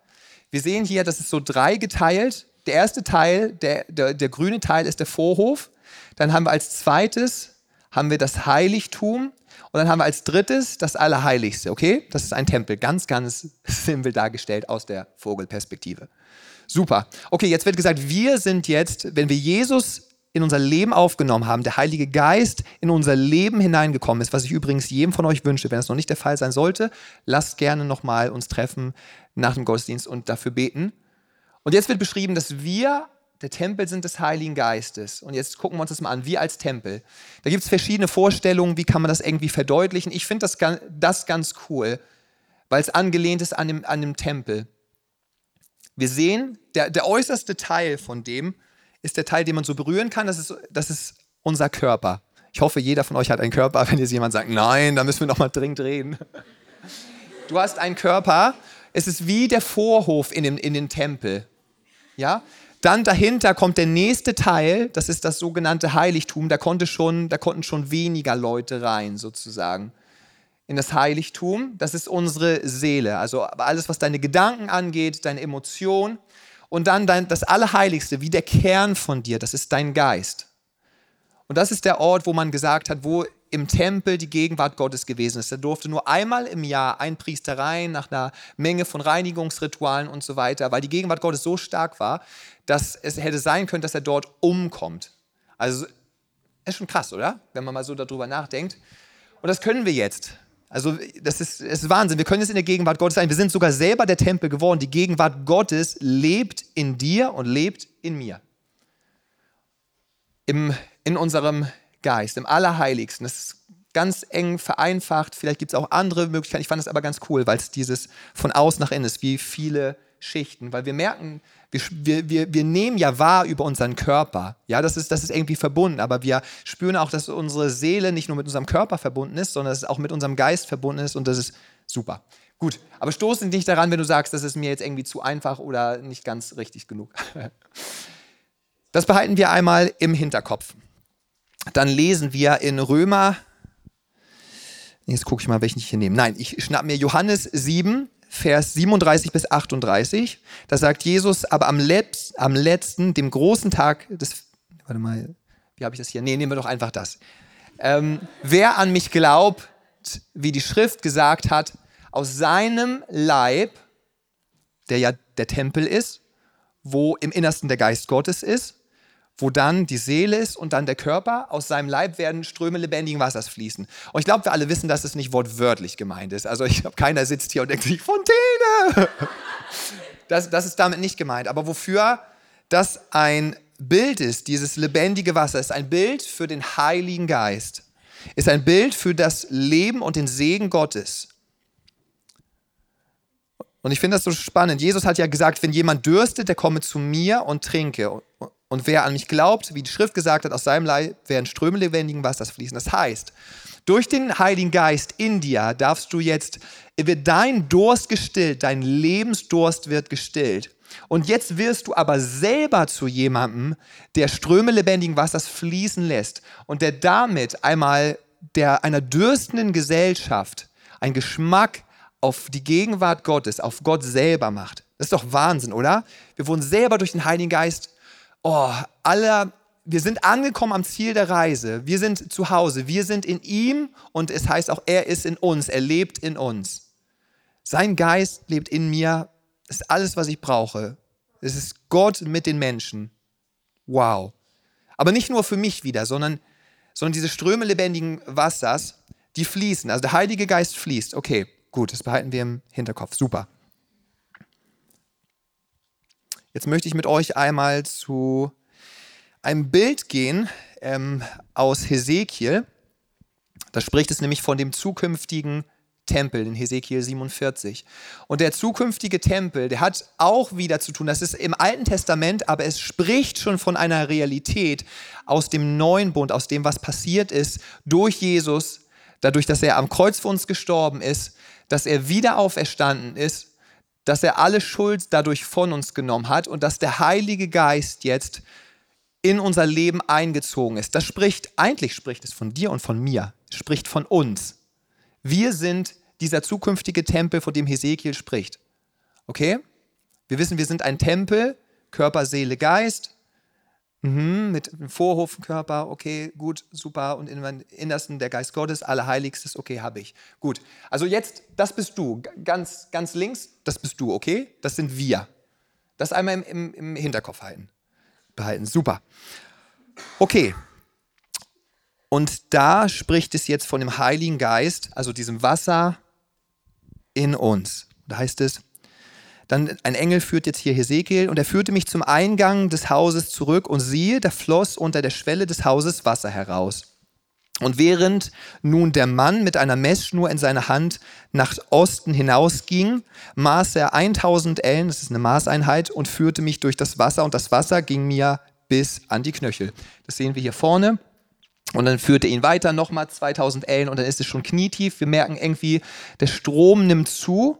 Wir sehen hier, das ist so dreigeteilt. Der erste Teil, der, der, der grüne Teil ist der Vorhof. Dann haben wir als zweites haben wir das Heiligtum und dann haben wir als drittes das Allerheiligste, okay? Das ist ein Tempel, ganz, ganz simpel dargestellt aus der Vogelperspektive. Super. Okay, jetzt wird gesagt, wir sind jetzt, wenn wir Jesus in unser Leben aufgenommen haben, der Heilige Geist in unser Leben hineingekommen ist, was ich übrigens jedem von euch wünsche, wenn es noch nicht der Fall sein sollte, lasst gerne nochmal uns treffen nach dem Gottesdienst und dafür beten. Und jetzt wird beschrieben, dass wir der Tempel sind des Heiligen Geistes. Und jetzt gucken wir uns das mal an, wir als Tempel. Da gibt es verschiedene Vorstellungen, wie kann man das irgendwie verdeutlichen. Ich finde das, das ganz cool, weil es angelehnt ist an dem, an dem Tempel. Wir sehen, der, der äußerste Teil von dem ist der Teil, den man so berühren kann. Das ist, das ist unser Körper. Ich hoffe, jeder von euch hat einen Körper. Wenn jetzt jemand sagt, nein, da müssen wir noch mal dringend reden. Du hast einen Körper. Es ist wie der Vorhof in, dem, in den Tempel. Ja? Dann dahinter kommt der nächste Teil. Das ist das sogenannte Heiligtum. Da, konnte schon, da konnten schon weniger Leute rein, sozusagen in das Heiligtum. Das ist unsere Seele. Also alles, was deine Gedanken angeht, deine Emotionen. Und dann dein, das Allerheiligste, wie der Kern von dir, das ist dein Geist. Und das ist der Ort, wo man gesagt hat, wo im Tempel die Gegenwart Gottes gewesen ist. Da durfte nur einmal im Jahr ein Priester rein, nach einer Menge von Reinigungsritualen und so weiter, weil die Gegenwart Gottes so stark war, dass es hätte sein können, dass er dort umkommt. Also ist schon krass, oder? Wenn man mal so darüber nachdenkt. Und das können wir jetzt. Also das ist, das ist Wahnsinn. Wir können jetzt in der Gegenwart Gottes sein. Wir sind sogar selber der Tempel geworden. Die Gegenwart Gottes lebt in dir und lebt in mir. Im, in unserem Geist, im Allerheiligsten. Das ist ganz eng vereinfacht. Vielleicht gibt es auch andere Möglichkeiten. Ich fand das aber ganz cool, weil es dieses von außen nach innen ist, wie viele Schichten. Weil wir merken, wir, wir, wir nehmen ja wahr über unseren Körper. Ja, das ist, das ist irgendwie verbunden, aber wir spüren auch, dass unsere Seele nicht nur mit unserem Körper verbunden ist, sondern dass es auch mit unserem Geist verbunden ist und das ist super. Gut, aber stoßen nicht daran, wenn du sagst, das ist mir jetzt irgendwie zu einfach oder nicht ganz richtig genug. Das behalten wir einmal im Hinterkopf. Dann lesen wir in Römer, jetzt gucke ich mal, welchen ich hier nehme. Nein, ich schnapp mir Johannes 7, Vers 37 bis 38. Da sagt Jesus, aber am, Letz-, am letzten, dem großen Tag des, warte mal, wie habe ich das hier? Nee, nehmen wir doch einfach das. Ähm, wer an mich glaubt, wie die Schrift gesagt hat, aus seinem Leib, der ja der Tempel ist, wo im Innersten der Geist Gottes ist, wo dann die Seele ist und dann der Körper. Aus seinem Leib werden Ströme lebendigen Wassers fließen. Und ich glaube, wir alle wissen, dass es nicht wortwörtlich gemeint ist. Also ich glaube, keiner sitzt hier und denkt sich, Fontäne! Das, das ist damit nicht gemeint. Aber wofür das ein Bild ist, dieses lebendige Wasser, ist ein Bild für den Heiligen Geist. Ist ein Bild für das Leben und den Segen Gottes. Und ich finde das so spannend. Jesus hat ja gesagt, wenn jemand dürstet, der komme zu mir und trinke. Und wer an mich glaubt, wie die Schrift gesagt hat, aus seinem Leib werden Ströme lebendigen Wassers fließen. Das heißt, durch den Heiligen Geist in dir darfst du jetzt, wird dein Durst gestillt, dein Lebensdurst wird gestillt. Und jetzt wirst du aber selber zu jemandem, der Ströme lebendigen Wassers fließen lässt und der damit einmal der einer dürstenden Gesellschaft einen Geschmack auf die Gegenwart Gottes, auf Gott selber macht. Das ist doch Wahnsinn, oder? Wir wurden selber durch den Heiligen Geist oh, alle, wir sind angekommen am Ziel der Reise. Wir sind zu Hause. Wir sind in ihm und es heißt auch, er ist in uns. Er lebt in uns. Sein Geist lebt in mir. Das ist alles, was ich brauche. Es ist Gott mit den Menschen. Wow. Aber nicht nur für mich wieder, sondern, sondern diese Ströme lebendigen Wassers, die fließen. Also der Heilige Geist fließt. Okay, gut, das behalten wir im Hinterkopf. Super. Jetzt möchte ich mit euch einmal zu einem Bild gehen ähm, aus Hesekiel. Da spricht es nämlich von dem zukünftigen Tempel in Hesekiel 47. Und der zukünftige Tempel, der hat auch wieder zu tun, das ist im Alten Testament, aber es spricht schon von einer Realität aus dem neuen Bund, aus dem, was passiert ist durch Jesus, dadurch, dass er am Kreuz für uns gestorben ist, dass er wieder auferstanden ist, dass er alle Schuld dadurch von uns genommen hat und dass der Heilige Geist jetzt in unser Leben eingezogen ist. Das spricht, eigentlich spricht es von dir und von mir, spricht von uns. Wir sind dieser zukünftige Tempel, von dem Hesekiel spricht. Okay? Wir wissen, wir sind ein Tempel, Körper, Seele, Geist. Mhm, mit einem Vorhofenkörper, okay, gut, super. Und meinem Innersten der Geist Gottes, Allerheiligstes, okay, habe ich. Gut. Also jetzt, das bist du. Ganz, ganz links, das bist du, okay? Das sind wir. Das einmal im, im, im Hinterkopf halten. Behalten. Super. Okay. Und da spricht es jetzt von dem Heiligen Geist, also diesem Wasser in uns. Da heißt es, dann ein Engel führt jetzt hier Hesekiel und er führte mich zum Eingang des Hauses zurück und siehe, da floss unter der Schwelle des Hauses Wasser heraus. Und während nun der Mann mit einer Messschnur in seiner Hand nach Osten hinausging, maß er 1000 Ellen, das ist eine Maßeinheit, und führte mich durch das Wasser und das Wasser ging mir bis an die Knöchel. Das sehen wir hier vorne. Und dann führte ihn weiter, nochmal 2000 Ellen und dann ist es schon knietief. Wir merken irgendwie, der Strom nimmt zu.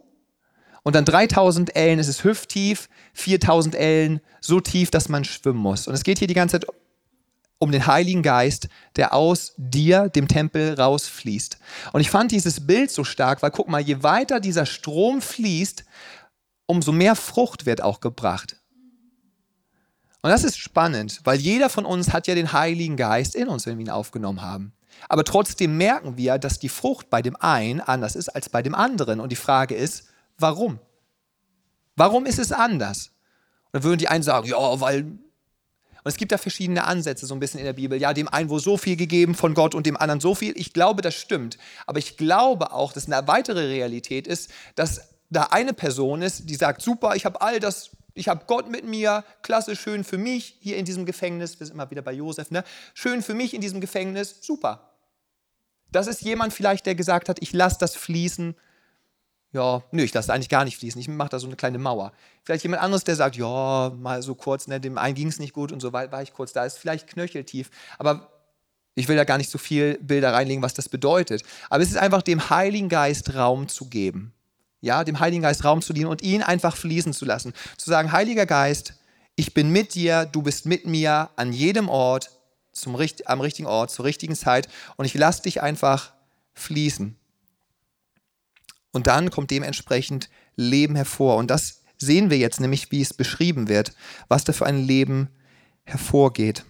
Und dann 3000 Ellen ist es hüfttief, 4000 Ellen so tief, dass man schwimmen muss. Und es geht hier die ganze Zeit um den Heiligen Geist, der aus dir, dem Tempel, rausfließt. Und ich fand dieses Bild so stark, weil guck mal, je weiter dieser Strom fließt, umso mehr Frucht wird auch gebracht. Und das ist spannend, weil jeder von uns hat ja den Heiligen Geist in uns, wenn wir ihn aufgenommen haben. Aber trotzdem merken wir, dass die Frucht bei dem einen anders ist als bei dem anderen. Und die Frage ist, warum? Warum ist es anders? Und dann würden die einen sagen, ja, weil. Und es gibt da verschiedene Ansätze so ein bisschen in der Bibel. Ja, dem einen wurde so viel gegeben von Gott und dem anderen so viel. Ich glaube, das stimmt. Aber ich glaube auch, dass eine weitere Realität ist, dass da eine Person ist, die sagt, super, ich habe all das ich habe Gott mit mir, klasse, schön für mich hier in diesem Gefängnis. Wir sind immer wieder bei Josef, ne? Schön für mich in diesem Gefängnis, super. Das ist jemand vielleicht, der gesagt hat, ich lasse das fließen. Ja, nö, ich lasse eigentlich gar nicht fließen. Ich mache da so eine kleine Mauer. Vielleicht jemand anderes, der sagt, ja, mal so kurz, ne, dem einen ging es nicht gut und so war ich kurz da. Ist vielleicht knöcheltief. Aber ich will da gar nicht so viel Bilder reinlegen, was das bedeutet. Aber es ist einfach dem Heiligen Geist Raum zu geben ja, dem Heiligen Geist Raum zu dienen und ihn einfach fließen zu lassen. Zu sagen, Heiliger Geist, ich bin mit dir, du bist mit mir an jedem Ort, zum, am richtigen Ort, zur richtigen Zeit und ich lasse dich einfach fließen. Und dann kommt dementsprechend Leben hervor. Und das sehen wir jetzt nämlich, wie es beschrieben wird, was da für ein Leben hervorgeht.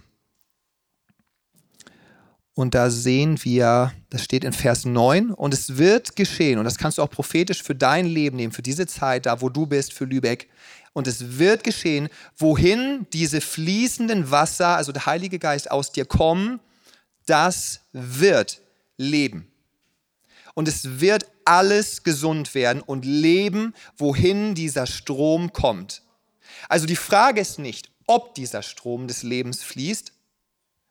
Und da sehen wir, das steht in Vers 9, und es wird geschehen, und das kannst du auch prophetisch für dein Leben nehmen, für diese Zeit, da wo du bist, für Lübeck. Und es wird geschehen, wohin diese fließenden Wasser, also der Heilige Geist aus dir kommen, das wird leben. Und es wird alles gesund werden und leben, wohin dieser Strom kommt. Also die Frage ist nicht, ob dieser Strom des Lebens fließt,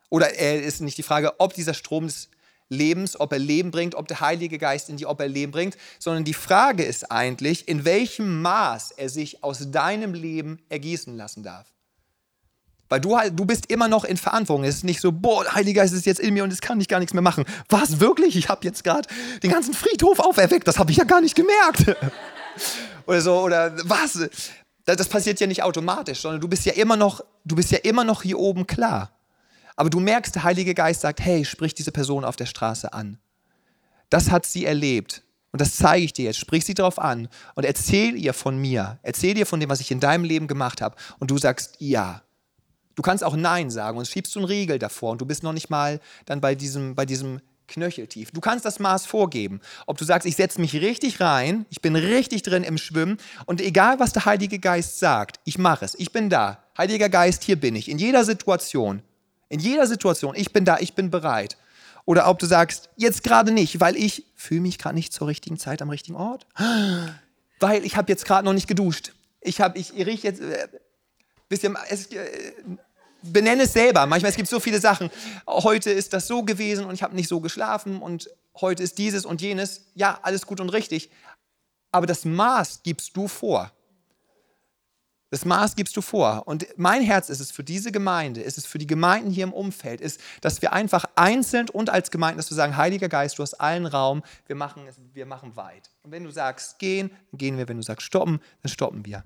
oder äh, ist nicht die Frage, ob dieser Strom des Lebens, ob er Leben bringt, ob der Heilige Geist in die, ob er Leben bringt, sondern die Frage ist eigentlich, in welchem Maß er sich aus deinem Leben ergießen lassen darf. Weil du, du bist immer noch in Verantwortung. Es ist nicht so, boah, der Heilige Geist ist jetzt in mir und es kann ich gar nichts mehr machen. Was, wirklich? Ich habe jetzt gerade den ganzen Friedhof auferweckt. Das habe ich ja gar nicht gemerkt. oder so, oder was? Das passiert ja nicht automatisch, sondern du bist ja immer noch, du bist ja immer noch hier oben klar. Aber du merkst, der Heilige Geist sagt, hey, sprich diese Person auf der Straße an. Das hat sie erlebt. Und das zeige ich dir jetzt. Sprich sie darauf an und erzähl ihr von mir. Erzähl ihr von dem, was ich in deinem Leben gemacht habe. Und du sagst ja. Du kannst auch Nein sagen und schiebst du einen Riegel davor und du bist noch nicht mal dann bei diesem, bei diesem Knöcheltief. Du kannst das Maß vorgeben. Ob du sagst, ich setze mich richtig rein, ich bin richtig drin im Schwimmen und egal, was der Heilige Geist sagt, ich mache es, ich bin da. Heiliger Geist, hier bin ich. In jeder Situation. In jeder Situation. Ich bin da, ich bin bereit. Oder ob du sagst, jetzt gerade nicht, weil ich fühle mich gerade nicht zur richtigen Zeit am richtigen Ort. Weil ich habe jetzt gerade noch nicht geduscht. Ich habe, ich rieche jetzt, äh, ihr, es, äh, benenne es selber. Manchmal, es gibt so viele Sachen. Heute ist das so gewesen und ich habe nicht so geschlafen und heute ist dieses und jenes. Ja, alles gut und richtig. Aber das Maß gibst du vor. Das Maß gibst du vor. Und mein Herz ist es für diese Gemeinde, ist es für die Gemeinden hier im Umfeld, ist, dass wir einfach einzeln und als Gemeinde, dass wir sagen, Heiliger Geist, du hast allen Raum, wir machen, wir machen weit. Und wenn du sagst, gehen, dann gehen wir. Wenn du sagst, stoppen, dann stoppen wir.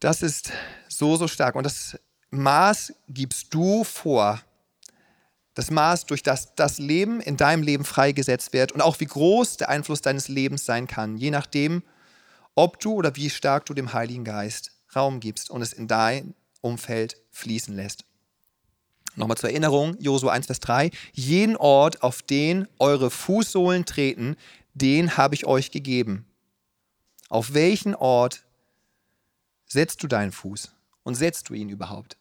Das ist so, so stark. Und das Maß gibst du vor. Das Maß, durch das das Leben in deinem Leben freigesetzt wird und auch wie groß der Einfluss deines Lebens sein kann, je nachdem, ob du oder wie stark du dem Heiligen Geist Raum gibst und es in dein Umfeld fließen lässt. Nochmal zur Erinnerung, Josua 1, Vers 3. Jeden Ort, auf den eure Fußsohlen treten, den habe ich euch gegeben. Auf welchen Ort setzt du deinen Fuß und setzt du ihn überhaupt?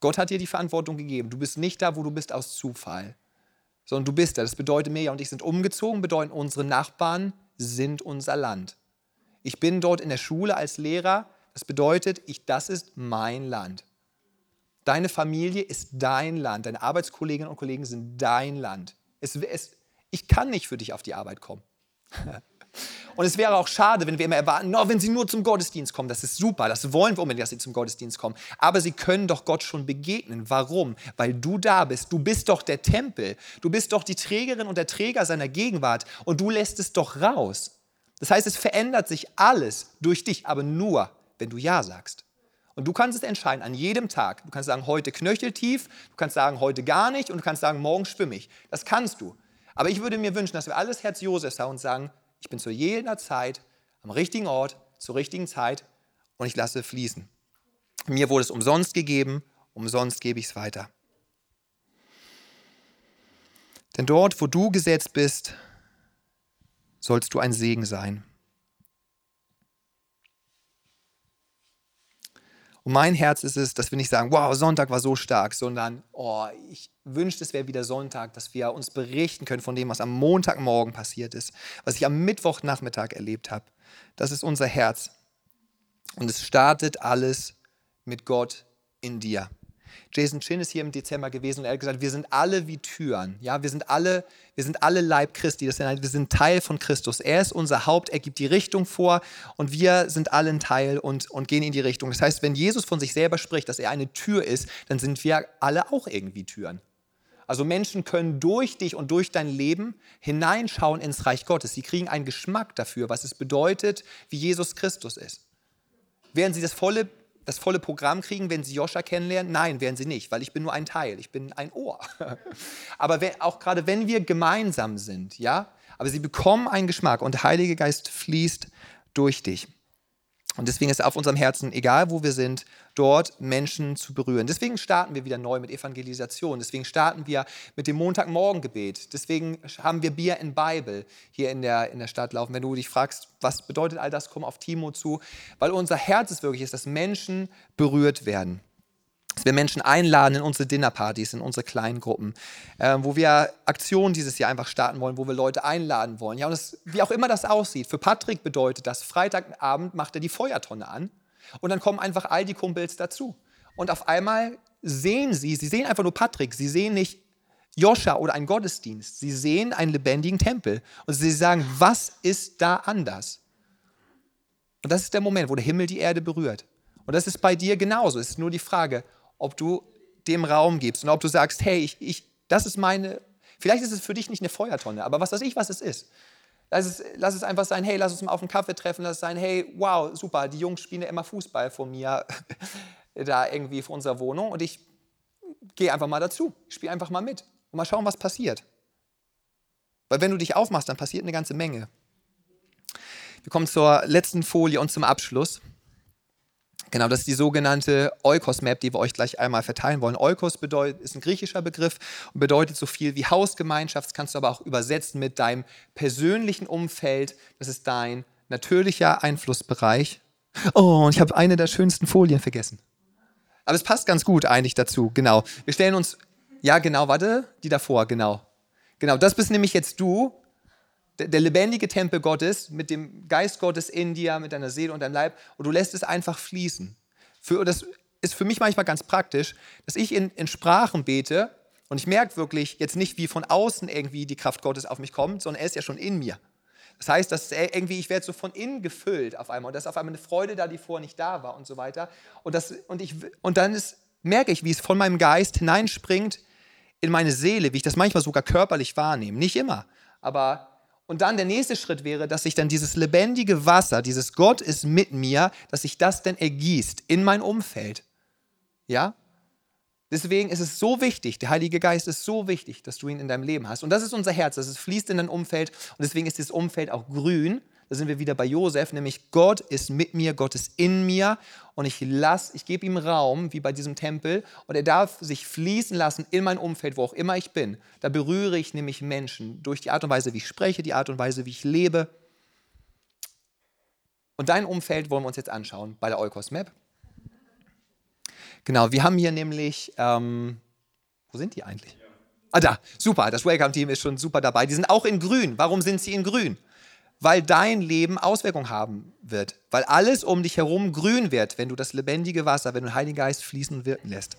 Gott hat dir die Verantwortung gegeben. Du bist nicht da, wo du bist aus Zufall, sondern du bist da. Das bedeutet, Mirja und ich sind umgezogen, bedeuten, unsere Nachbarn sind unser Land. Ich bin dort in der Schule als Lehrer. Das bedeutet, ich, das ist mein Land. Deine Familie ist dein Land. Deine Arbeitskolleginnen und Kollegen sind dein Land. Es, es, ich kann nicht für dich auf die Arbeit kommen. Und es wäre auch schade, wenn wir immer erwarten, no, wenn sie nur zum Gottesdienst kommen, das ist super, das wollen wir unbedingt, dass sie zum Gottesdienst kommen. Aber sie können doch Gott schon begegnen. Warum? Weil du da bist. Du bist doch der Tempel. Du bist doch die Trägerin und der Träger seiner Gegenwart. Und du lässt es doch raus. Das heißt, es verändert sich alles durch dich, aber nur, wenn du Ja sagst. Und du kannst es entscheiden an jedem Tag. Du kannst sagen, heute knöcheltief, du kannst sagen, heute gar nicht und du kannst sagen, morgen schwimme ich. Das kannst du. Aber ich würde mir wünschen, dass wir alles Herz Josefs haben und sagen, ich bin zu jeder Zeit am richtigen Ort, zur richtigen Zeit und ich lasse fließen. Mir wurde es umsonst gegeben, umsonst gebe ich es weiter. Denn dort, wo du gesetzt bist, sollst du ein Segen sein. Und mein Herz ist es, dass wir nicht sagen, wow, Sonntag war so stark, sondern, oh, ich wünschte, es wäre wieder Sonntag, dass wir uns berichten können von dem, was am Montagmorgen passiert ist, was ich am Mittwochnachmittag erlebt habe. Das ist unser Herz. Und es startet alles mit Gott in dir. Jason Chin ist hier im Dezember gewesen und er hat gesagt, wir sind alle wie Türen. Ja, wir sind alle, wir sind alle Leib Christi. Das heißt, wir sind Teil von Christus. Er ist unser Haupt, er gibt die Richtung vor und wir sind alle ein Teil und, und gehen in die Richtung. Das heißt, wenn Jesus von sich selber spricht, dass er eine Tür ist, dann sind wir alle auch irgendwie Türen. Also Menschen können durch dich und durch dein Leben hineinschauen ins Reich Gottes. Sie kriegen einen Geschmack dafür, was es bedeutet, wie Jesus Christus ist. Während sie das volle das volle Programm kriegen, wenn sie Joscha kennenlernen? Nein, werden sie nicht, weil ich bin nur ein Teil, ich bin ein Ohr. Aber wenn, auch gerade wenn wir gemeinsam sind, ja, aber sie bekommen einen Geschmack und der Heilige Geist fließt durch dich. Und deswegen ist auf unserem Herzen, egal wo wir sind, dort Menschen zu berühren. Deswegen starten wir wieder neu mit Evangelisation. Deswegen starten wir mit dem Montagmorgengebet. Deswegen haben wir Bier in Bible hier in der, in der Stadt laufen. Wenn du dich fragst, was bedeutet all das, komm auf Timo zu. Weil unser Herz ist wirklich ist, dass Menschen berührt werden dass wir Menschen einladen in unsere Dinnerpartys, in unsere kleinen Gruppen, äh, wo wir Aktionen dieses Jahr einfach starten wollen, wo wir Leute einladen wollen. Ja, und das, wie auch immer das aussieht. Für Patrick bedeutet das, Freitagabend macht er die Feuertonne an und dann kommen einfach all die Kumpels dazu. Und auf einmal sehen sie, sie sehen einfach nur Patrick, sie sehen nicht Joscha oder einen Gottesdienst, sie sehen einen lebendigen Tempel und sie sagen, was ist da anders? Und das ist der Moment, wo der Himmel die Erde berührt. Und das ist bei dir genauso. Es ist nur die Frage, ob du dem Raum gibst und ob du sagst, hey, ich, ich, das ist meine, vielleicht ist es für dich nicht eine Feuertonne, aber was weiß ich, was es ist. Lass es, lass es einfach sein, hey, lass uns mal auf einen Kaffee treffen, lass es sein, hey, wow, super, die Jungs spielen ja immer Fußball vor mir, da irgendwie vor unserer Wohnung und ich gehe einfach mal dazu, spiele einfach mal mit und mal schauen, was passiert. Weil wenn du dich aufmachst, dann passiert eine ganze Menge. Wir kommen zur letzten Folie und zum Abschluss. Genau, das ist die sogenannte Oikos-Map, die wir euch gleich einmal verteilen wollen. Oikos bedeutet, ist ein griechischer Begriff und bedeutet so viel wie Hausgemeinschaft. Das kannst du aber auch übersetzen mit deinem persönlichen Umfeld. Das ist dein natürlicher Einflussbereich. Oh, und ich habe eine der schönsten Folien vergessen. Aber es passt ganz gut eigentlich dazu, genau. Wir stellen uns, ja genau, warte, die davor, genau. Genau, das bist nämlich jetzt du, der, lebendige Tempel Gottes mit dem Geist Gottes in dir, mit deiner Seele und deinem Leib und du lässt es einfach fließen. Für, das ist für mich manchmal ganz praktisch, dass ich in, in Sprachen bete und ich merke wirklich jetzt nicht, wie von außen irgendwie die Kraft Gottes auf mich kommt, sondern er ist ja schon in mir. Das heißt, dass irgendwie, ich werde so von innen gefüllt auf einmal und da ist auf einmal eine Freude da, die vorher nicht da war und so weiter. Und, das, und, ich, und dann ist, merke ich, wie es von meinem Geist hineinspringt in meine Seele, wie ich das manchmal sogar körperlich wahrnehme. Nicht immer, aber und dann der nächste Schritt wäre, dass sich dann dieses lebendige Wasser, dieses Gott ist mit mir, dass sich das dann ergießt in mein Umfeld. Ja? Deswegen ist es so wichtig, der Heilige Geist ist so wichtig, dass du ihn in deinem Leben hast. Und das ist unser Herz, das fließt in dein Umfeld. Und deswegen ist dieses Umfeld auch grün. Da sind wir wieder bei Josef, nämlich Gott ist mit mir, Gott ist in mir und ich lasse, ich gebe ihm Raum, wie bei diesem Tempel, und er darf sich fließen lassen in mein Umfeld, wo auch immer ich bin. Da berühre ich nämlich Menschen durch die Art und Weise, wie ich spreche, die Art und Weise, wie ich lebe. Und dein Umfeld wollen wir uns jetzt anschauen bei der Eukos Map. Genau, wir haben hier nämlich, ähm, wo sind die eigentlich? Ah, da, super, das Welcome-Team ist schon super dabei. Die sind auch in grün. Warum sind sie in grün? Weil dein Leben Auswirkungen haben wird. Weil alles um dich herum grün wird, wenn du das lebendige Wasser, wenn du den Heiligen Geist fließen und wirken lässt.